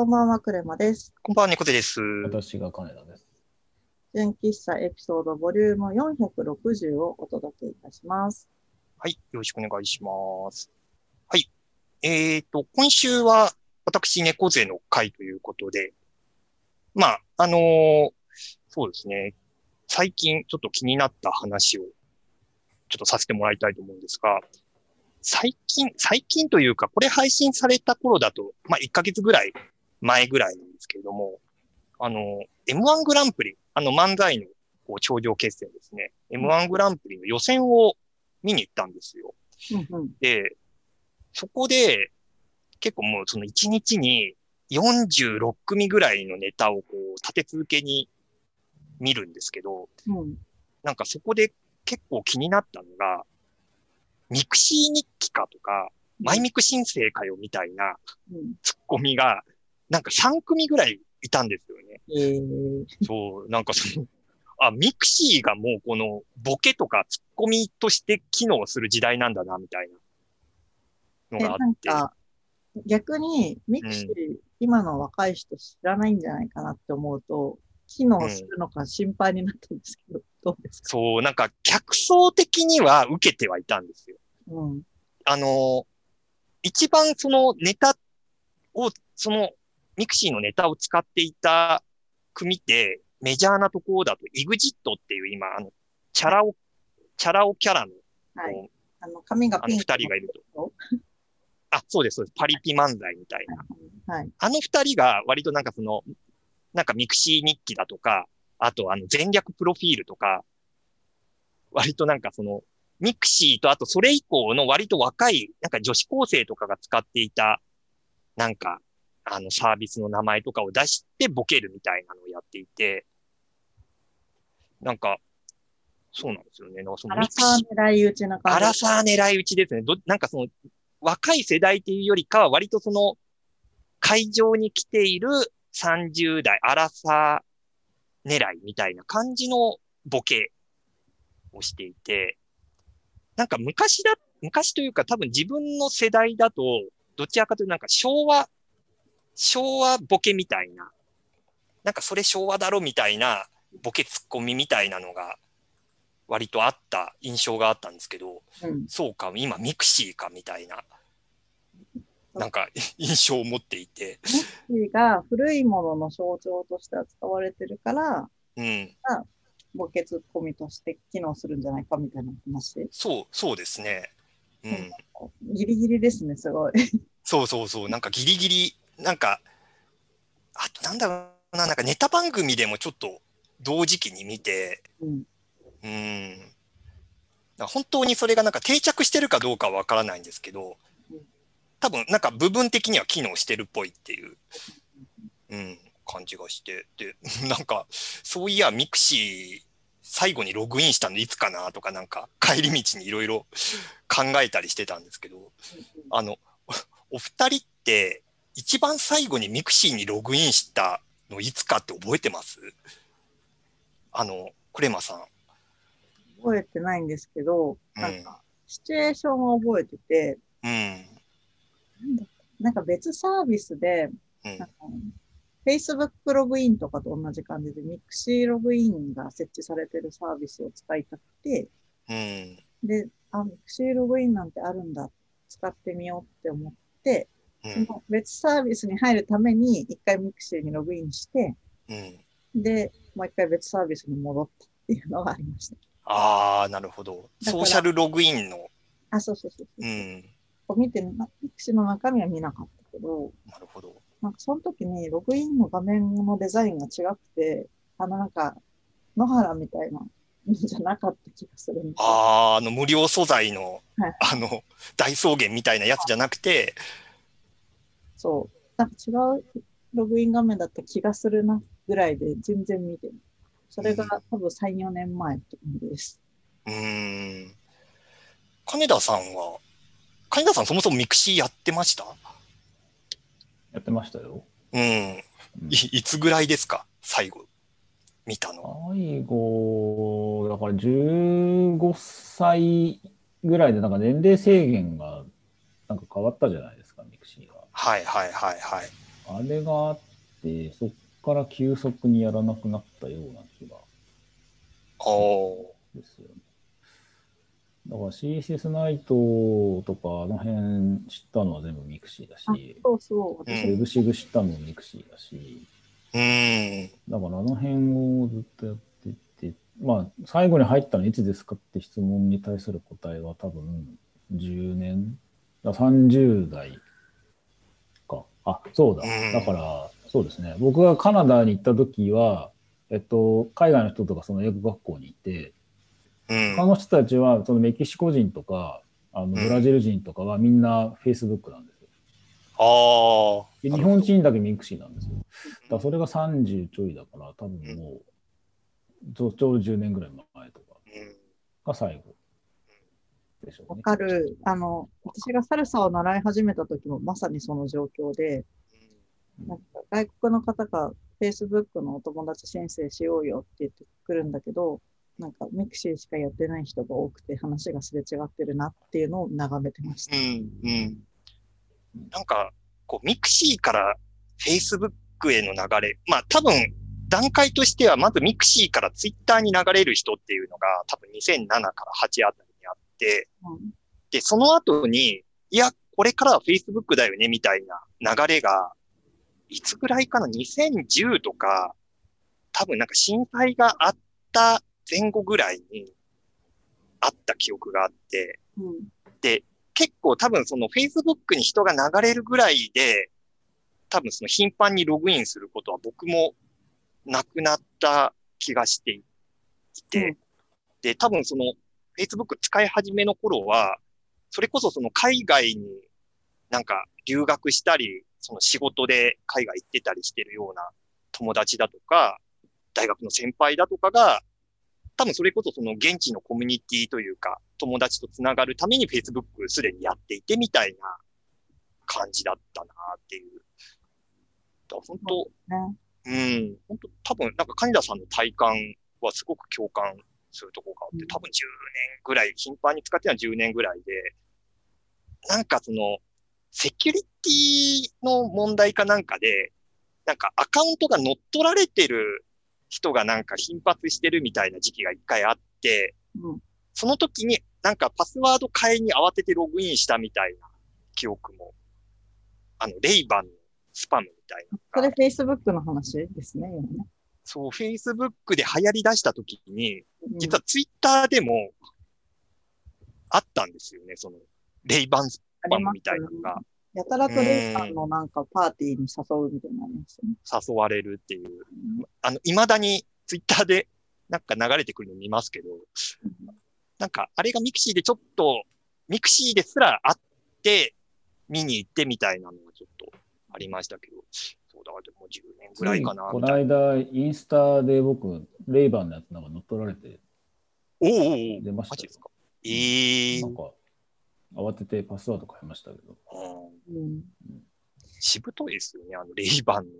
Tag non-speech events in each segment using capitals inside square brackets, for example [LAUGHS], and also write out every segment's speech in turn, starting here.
こんばんは、クレマです。こんばんは、猫背です。私が金田です。純喫茶エピソードボリューム460をお届けいたします。はい、よろしくお願いします。はい。えっ、と、今週は私、猫背の会ということで、まあ、あのーそうですね。最近ちょっと気になった話をちょっとさせてもらいたいと思うんですが、最近、最近というか、これ配信された頃だと、まあ、1ヶ月ぐらい前ぐらいなんですけれども、あの、M1 グランプリ、あの漫才のこう頂上決戦ですね。M1 グランプリの予選を見に行ったんですよ。うんうん。で、そこで、結構もうその1日に46組ぐらいのネタをこう立て続けに見るんですけど、うん。なんかそこで結構気になったのが、 mixi日記かとか、マイミク申請かよみたいなうん。ツッコミが、なんか3組ぐらいいたんですよね。えー、そう、なんかその、あ、 mixiがもうこのボケとかツッコミとして機能する時代なんだな、みたいなのえ、があって。なんか、逆に、 mixi、今の若い人知らないんじゃないかなって思うと、機能するのか心配になったんですけど、どうですか？そう、なんか客層的には受けてはいたんですよ。うん。あの、一番そのネタを、その mixiのネタを使っていた組って、メジャーなところだと、イグジットっていう今、あの、チャラ男、チャラ男キャラの、はい。あの、髪がピンク二人がいると。と。あ、そうです、そうです。パリピ漫才みたいな。はい。あの二人が割となんかその、なんか mixi日記だとか、あとあの前略プロフィールとか、割となんかその、 mixiとあとそれ以降の割と若い、なんか女子高生とかが使っていた、なんか、あのサービスの名前とかを出してボケるみたいなのをやっていて、なんか、そうなんですよね。なんかそのアラサー狙い撃ちな感じ。アラサー狙い撃ちですね。ど、なんかその、若い世代っていうよりかは、割とその、会場に来ている30代、アラサー狙いみたいな感じのボケをしていて、なんか昔だ、昔というか多分自分の世代だと、どちらかというとなんか昭和、昭和ボケみたいな、なんかそれ昭和だろみたいなボケツッコミみたいなのが割とあった印象があったんですけど、うん。そうか、今 mixiかみたいな、なんか [LAUGHS] 印象を持っていて、ミクシーが古いものの象徴として扱われてるから、うん、ボケツッコミとして機能するんじゃないかみたいな話。そう、そうですね。うん、ギリギリですね、すごい。そうそうそう、なんかギリギリ、なんか、あとなんだろうな、なんかネタ番組でもちょっと同時期に見て、うん。うん、本当にそれがなんか定着してるかどうかはわからないんですけどうん、多分なんか部分的には機能してるっぽいっていう、うん、感じがして、で、なんか、そういや、 mixi、最後にログインしたのいつかなとか、なんか、帰り道にいろいろ考えたりしてたんですけど、あの、おお二人って、一番最後に mixiにログインしたのいつかって覚えてます？あの、クレマさん。覚えてないんですけど、うんなんか、シチュエーションを覚えてて、うん。なんだなんか別サービスで、うんなんか Facebook ログインとかと同じ感じで、 mixiログインが設置されてるサービスを使いたくて、うん。で、あ、 mixiログインなんてあるんだ、使ってみようって思って、うん。その別サービスに入るために、一回 mixiにログインして、うん。で、もう一回別サービスに戻ったっていうのがありました。ああ、なるほど。ソーシャルログインの。あ、そうそうそうそう。うん。見て、な mixiの中身は見なかったけど、なるほど。なんかその時にログインの画面のデザインが違くて、あのなんか、野原みたいなのじゃなかった気がする。ああ、あの無料素材の、はいあの、大草原みたいなやつじゃなくて、そう。なんか違うログイン画面だった気がするなぐらいで全然見てる。それが多分3、4年前って感じです。うーん。金田さんは、金田さんそもそも mixiやってました？やってましたよ。うん。いいつぐらいですか？最後、見たの。最後、だから15歳ぐらいでなんか年齢制限がなんか変わったじゃないですか、ミクシーが。はいはいはいはい。ああれがあって、そっから急速にやらなくなったような気がああ。ですよね。だから CSS ナイトとかあの辺知ったのは全部ミクシーだあし、そうそう。ウェブシグ知ったのもミクシーだし、うん。だからあの辺をずっとやってて、まあ最後に入ったのいつですかって質問に対する答えは多分10年、だ30代か。あ、そうだうん。だから、そうですね。僕がカナダに行った時は、えっと、海外の人とかその英語学校にいて、うん。他の人たちはそのメキシコ人とか、あのんブラジル人とかはみんな Facebook なんですよ。ああ。で日本人だけミクシーなんですよ。だからそれが30ちょいだから、多分もう、ちょちょうど10年ぐらい前とかうん。が最後でしょうわね。かる。あの、私がサルサを習い始めた時もまさにその状況で、なんか外国の方が Facebook のお友達申請しようよって言ってくるんだけど、なんかミクシーしかやってない人が多くて話がすれ違ってるなっていうのを眺めてました。うん。うん。なんか、こう、ミクシーから Facebook への流れ、まあ多分、段階としては、まずミクシーから Twitter に流れる人っていうのが、多分2007から8あたりで、うん。で、その後に、いや、これからは Facebook だよね、みたいな流れが、いつぐらいかな ?2010 とか、多分なんか震災があった前後ぐらいに、あった記憶があって、うん。結構多分その Facebook に人が流れるぐらいで、多分その頻繁にログインすることは僕もなくなった気がしていて、うん。で、多分その Facebook 使い始めの頃は、それこそその海外になんか留学したり、その仕事で海外行ってたりしてるような友達だとか、大学の先輩だとかが、多分それこそその現地のコミュニティというか、友達とつながるために Facebook すでにやっていてみたいな感じだったなっていう。だ本当、ね。うん、本当多分なんか金田さんの体感はすごく共感するところがあって、うん。多分10年ぐらい、頻繁に使ってるのは10年ぐらいで、なんかその、セキュリティの問題かなんかで、なんかアカウントが乗っ取られてる人がなんか頻発してるみたいな時期が一回あって、うん。その時になんかパスワード変えに慌ててログインしたみたいな記憶も、あの、レイバンのスパムみたいなそれ Facebook の話ですね、今ね。そう、Facebook で流行り出した時に、うん。実は Twitter でもあったんですよね、その、レイバンスパムみたいなのが。やたらとレイさんのなんかパーティーに誘うみたいなね。誘われるっていう。あの、未だに Twitter で [LAUGHS] なんか流れてくるの見ますけど、なんかあれがミクシーでちょっと、ミクシーですらあって、見に行ってみたいなのがちょっとありましたけど、でも10年ぐらいかな、この。間、インスタで僕、レイバンのやつなんか乗っ取られておーお出ましたよええー。なんか、慌ててパスワード変えましたけど。しぶといですよね、あの、レイバンの。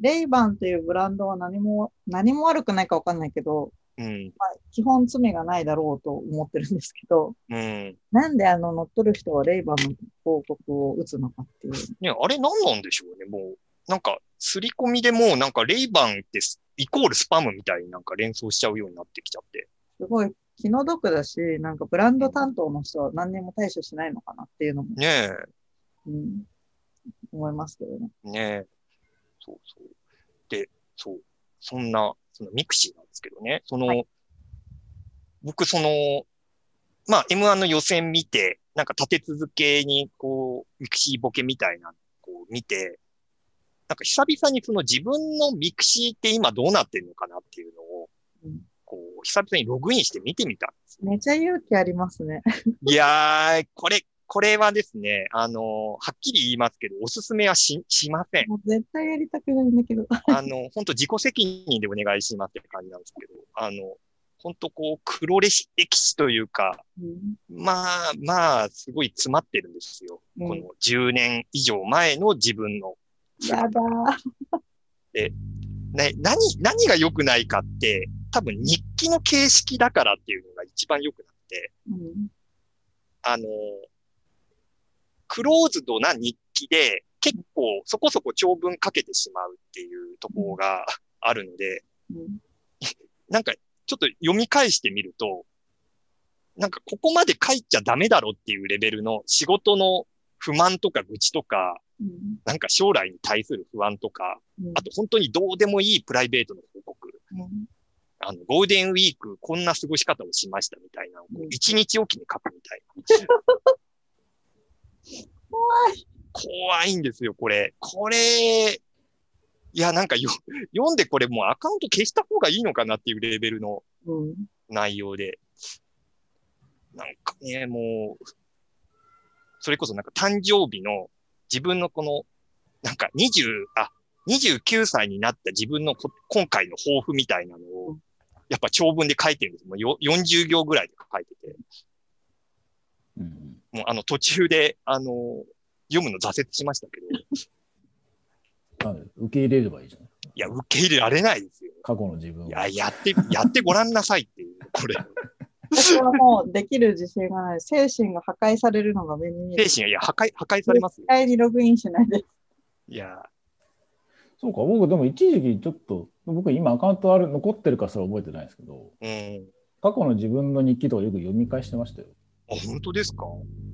レイバンっていうブランドは何も、何も悪くないかわかんないけど、うん、基本罪がないだろうと思ってるんですけど、うん。なんであの乗っ取る人はレイバンの広告を打つのかっていう。ね、あれ何なんでしょうね、もう。なんか、すり込みでもう、なんか、レイバンってスイコールスパムみたいになんか連想しちゃうようになってきちゃって。すごい気の毒だし、なんかブランド担当の人は何にも対処しないのかなっていうのも、ねうん、思いますけどね。え、ねえ。そうそう。で、そう。そんな、そのミクシーなんですけどね。その、はい僕、その、まあ、M1 の予選見て、なんか立て続けに、こう、ミクシーボケみたいな、こう見て、なんか久々にその自分のミクシーって今どうなってるのかなっていうのを、うんこう、久々にログインして見てみたんですめちゃ勇気ありますね。いやー、これ、これはですね、あのーはっきり言いますけど、おすすめはし、しません。もう絶対やりたくないんだけど。あの、本当自己責任でお願いしますって感じなんですけど、あの、本当こう、黒歴史というか、うんまあ、まあ、すごい詰まってるんですよ。うんこの10年以上前の自分のやだー。ね、何、何が良くないかって、多分日記の形式だからっていうのが一番良くなって、うん。あの、クローズドな日記で、結構そこそこ長文かけてしまうっていうところがあるので、うん。なんかちょっと読み返してみると、なんかここまで書いちゃダメだろっていうレベルの仕事の不満とか愚痴とか、うん。なんか将来に対する不安とか、うん。あと本当にどうでもいいプライベートの報告、うん。あの、ゴールデンウィークこんな過ごし方をしましたみたいな一日おきに書くみたい [LAUGHS] 怖い。怖いんですよ、これ。これ、いや、なんかよ、読んでこれもうアカウント消した方がいいのかなっていうレベルのうん。内容で。なんかね、もう、それこそなんか誕生日の自分のこの、なんか20、あ、29歳になった自分のこ今回の抱負みたいなのをうん、やっぱ長文で書いてるんです。もうよ40行ぐらいで書いてて。うんもうあの途中で、あの、読むの挫折しましたけど、受け入れればいいじゃないいや、受け入れられないですよ。過去の自分をいや、やって、やってごらんなさいっていう、これ。私はもうできる自信がない。精神が破壊されるのが目に見える。精神が、いや、破壊、破壊されますよ絶。対にログインしないで。いや、そうか、僕でも一時期ちょっと、僕今アカウントある残ってるかそれ覚えてないですけど、うん。過去の自分の日記とかよく読み返してましたよ。あ、本当ですか？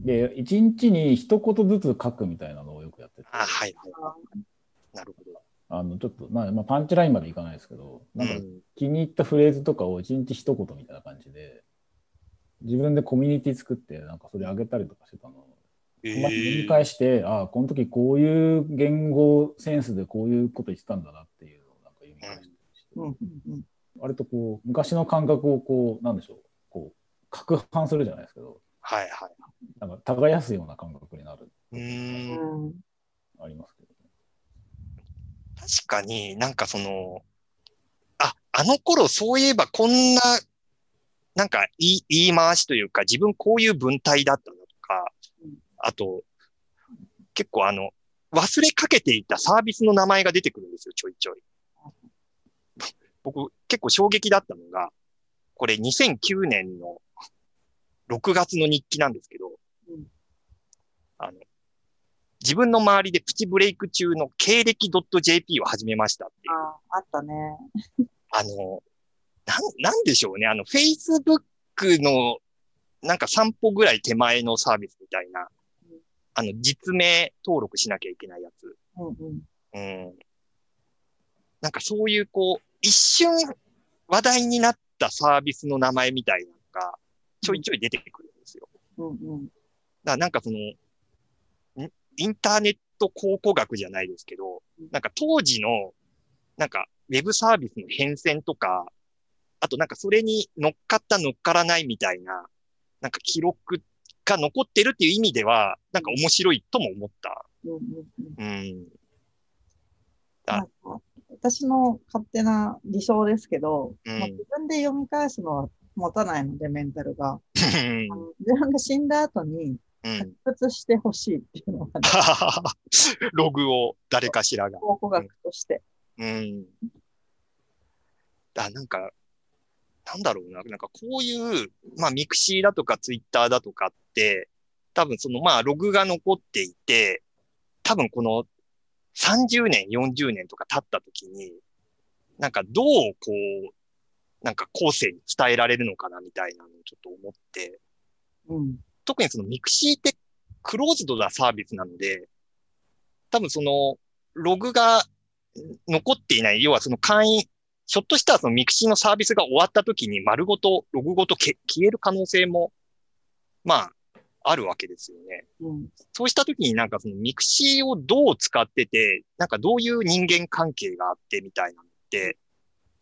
で、一日に一言ずつ書くみたいなのをよくやってて、あ、はいはい。なるほど。あのちょっと、まあ、まあ、パンチラインまでいかないですけど、なんかうん気に入ったフレーズとかを一日一言みたいな感じで、自分でコミュニティ作って、なんかそれあげたりとかしてたのを、えまあ読み返して、ああ、この時こういう言語センスでこういうこと言ってたんだなっていうのをなんか読み返したりして、うんうんうん割とこう、昔の感覚をこう、なんでしょう、こう、攪拌するじゃないですけど、はいはい。なんか耕すような感覚になる、うーん。うんありますけどね。確かになんかその、あ、あの頃そういえばこんな、なんか言い言い回しというか、自分こういう文体だったなとかうん、あと、結構あの、忘れかけていたサービスの名前が出てくるんですよ、ちょいちょい。僕、結構衝撃だったのが、これ2009年の6月の日記なんですけど、うんあの、自分の周りでプチブレイク中の経歴 .jp を始めましたっていう。ああったね。あの、なん、なんでしょうね。あの、Facebook のなんか散歩ぐらい手前のサービスみたいなうん、あの、実名登録しなきゃいけないやつ。うんうん。うん。なんかそういうこう、一瞬話題になったサービスの名前みたいなのが、ちょいちょい出てくるんですよ。うんうん。だからなんかその、んインターネット考古学じゃないですけどうん、なんか当時の、なんかウェブサービスの変遷とか、あとなんかそれに乗っかった乗っからないみたいな、なんか記録が残ってるっていう意味では、なんか面白いとも思った。うん私の勝手な理想ですけど、うんまあ、自分で読み返すのは持たないので、メンタルが。自分が死んだ後にうん発掘してほしいっていうのが、ね、[LAUGHS] ログを誰かしらが。考古学として。うん。あ、なんか、なんだろうな。なんかこういう、まあミクシーだとかツイッターだとかって、多分そのまあログが残っていて、多分この30年、40年とか経った時に、なんかどうこう、なんか後世に伝えられるのかなみたいなのをちょっと思って、うん。特にそのミクシーってクローズドなサービスなので、多分そのログが残っていない、要はその会員、ひょっとしたらそのミクシーのサービスが終わった時に丸ごと、ログごとけ消える可能性も、まあ、あるわけですよね。うん。そうした時になんかそのミクシーをどう使ってて、なんかどういう人間関係があってみたいなのって、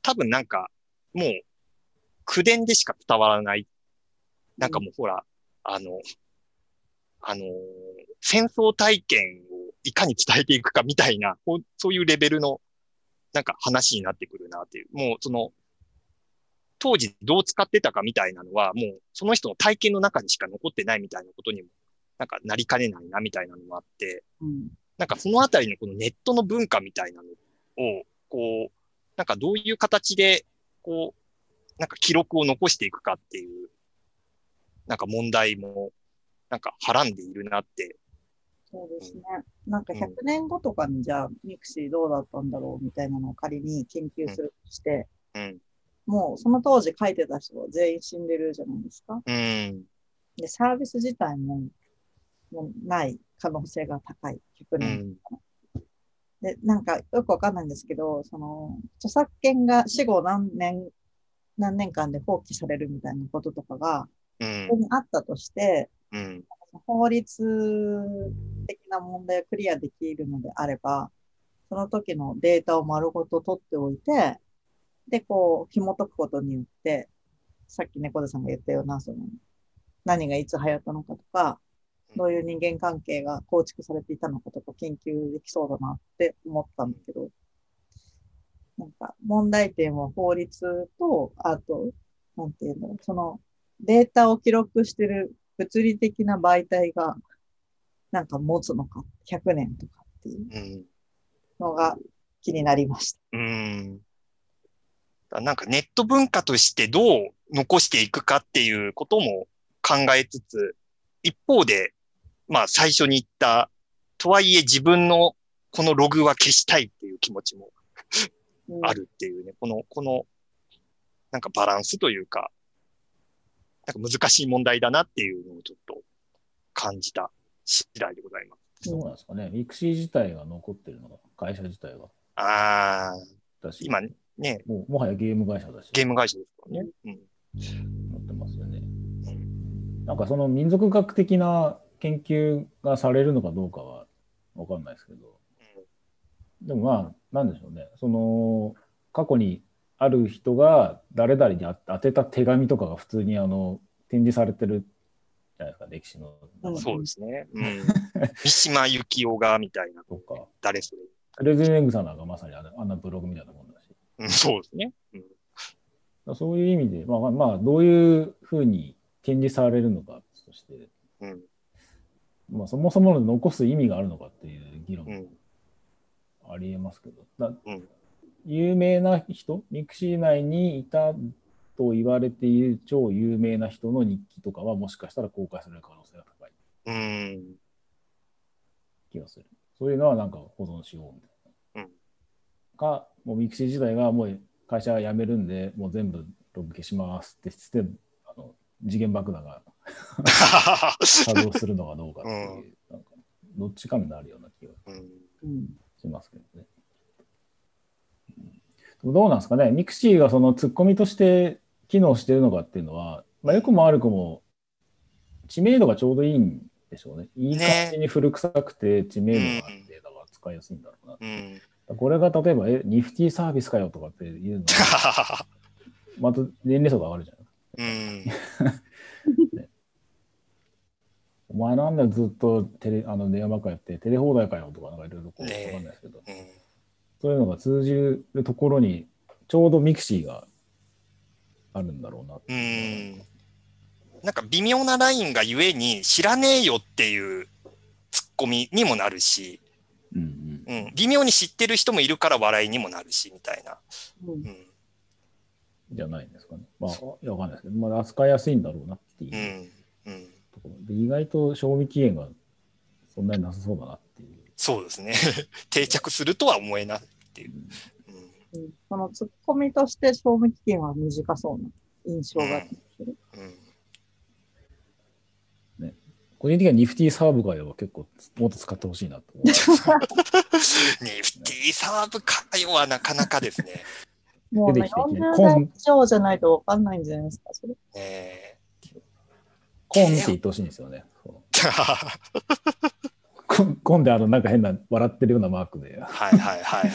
多分なんかもう口伝でしか伝わらない。なんかもうほら、あの、あのー戦争体験をいかに伝えていくかみたいな、そういうレベルのなんか話になってくるなっていう。もうその、当時どう使ってたかみたいなのは、もうその人の体験の中にしか残ってないみたいなことにもなんかなりかねないなみたいなのもあって、うん。なんかそのあたりのこのネットの文化みたいなのを、こう、なんかどういう形で、こう、なんか記録を残していくかっていう、なんか問題も、なんかはらんでいるなって、そうですね。なんか100年後とかにじゃあミクシーどうだったんだろうみたいなのを仮に研究するとして、うん。もうその当時書いてた人は全員死んでるじゃないですか。うん。で、サービス自体ももうない可能性が高い。100う年。ん。で、なんかよくわかんないんですけど、その著作権が死後何年、何年間で放棄されるみたいなこととかが、うんここにあったとして、うん。法律的な問題をクリアできるのであれば、その時のデータを丸ごと取っておいて、で、こう、紐解くことによって、さっき猫背さんが言ったような、その、何がいつ流行ったのかとか、どういう人間関係が構築されていたのかとか研究できそうだなって思ったんだけど、なんか問題点は法律と、あと、なんていうんだろう、そのデータを記録してる物理的な媒体がなんか持つのか、100年とかっていううん。のが気になりました。うん。だなんかネット文化としてどう残していくかっていうことも考えつつ、一方で、まあ最初に言った、とはいえ自分のこのログは消したいっていう気持ちもうんあるっていうね、この、この、なんかバランスというか、なんか難しい問題だなっていうのをちょっと感じた次第でございます。そうなんですかね。ミクシー自体が残ってるのが、会社自体が。ああ、だし、今ね、もうもはやゲーム会社だし、ゲーム会社ですからね。うん。なってますよね。なんかその民族学的な研究がされるのかどうかはわかんないですけど、でもまあ、なんでしょうね。その、過去にある人が誰々に当てた手紙とかが普通にあの展示されてるじゃないですか、歴史のうんそうですね。うん。[LAUGHS] 三島由紀夫が、みたいな、とか、誰それ。レズニエングさんなんかまさにあんなブログみたいなもんだし、うん、そうですね。うん。そういう意味で、まあまあ、まあ、どういうふうに展示されるのかとして、うん。まあ、そもそもの残す意味があるのかっていう議論もうん。ありえますけど、だうん。有名な人、ミクシー内にいたと言われている超有名な人の日記とかはもしかしたら公開される可能性が高いうん。気がする。そういうのはなんか保存しようみたいな。うんか、もうミクシー自体がもう会社辞めるんで、もう全部ログ消しますって言って、あの時限爆弾が作動するのかどうかっていう、[LAUGHS] なんかどっちかになるような気がうん。うんしますけどね。うんどうなんですかね、ミクシーがそのツッコミとして機能してるのかっていうのは、まあ、よくも悪くも知名度がちょうどいいんでしょうね。いい感じに古臭くて知名度があって、だから使いやすいんだろうな。うん。これが例えば、え、ニフティサーブかよとかっていうのは、また年齢層が上がるじゃん。うん。[LAUGHS] お前なんだよずっとテレあの電話ばっかやって、テレホーダイかよとか、なんかいろいろこう、わかんないですけど、うんそういうのが通じるところに、ちょうど mixiがあるんだろうなってうん。なんか微妙なラインがゆえに知らねえよっていうツッコミにもなるし、うんうんうん、微妙に知ってる人もいるから笑いにもなるし、みたいな。うんうん。じゃないんですかね。まあ、いやわかんないですけど、まあ、扱いやすいんだろうなっていううん。うん。ところで、意外と賞味期限がそんなになさそうだなっていう。そうですね。[LAUGHS] 定着するとは思えないっていう。うん。うんそのツッコミとして賞味期限は短そうな印象がある。うん。個人的にはニフティサーブ会は結構もっと使ってほしいなと思う。ニフティサーブかよはなかなかですね。もうね、出てきていきなり40コン代以上じゃないとわかんないんじゃないですか、それ。ねえコンって言ってほしいんですよね。[LAUGHS] そうコンコンであのなんか変な笑ってるようなマークで。はいはいはいはい。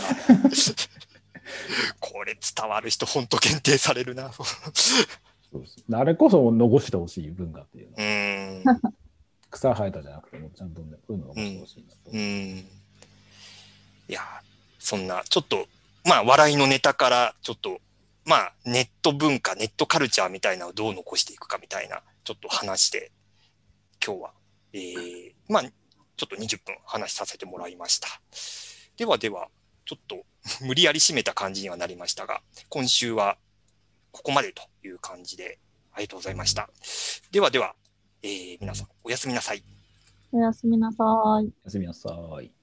[LAUGHS] これ伝わる人、本当限定されるな。そうですあれこそ残してほしい文化っていうのう。ん。草生えたじゃなくてもちゃんとね、そういうの残してほしいなと。うん。いや、そんな、ちょっと、まあ、笑いのネタから、ちょっと、まあ、ネット文化、ネットカルチャーみたいなのをどう残していくかみたいな、ちょっと話して、今日は、えー、まあ、ちょっと20分話させてもらいました。ではでは、ちょっと [LAUGHS] 無理やり締めた感じにはなりましたが、今週はここまでという感じで、ありがとうございました。ではでは、えー皆さん、おやすみなさい。おやすみなさい。おやすみなさい。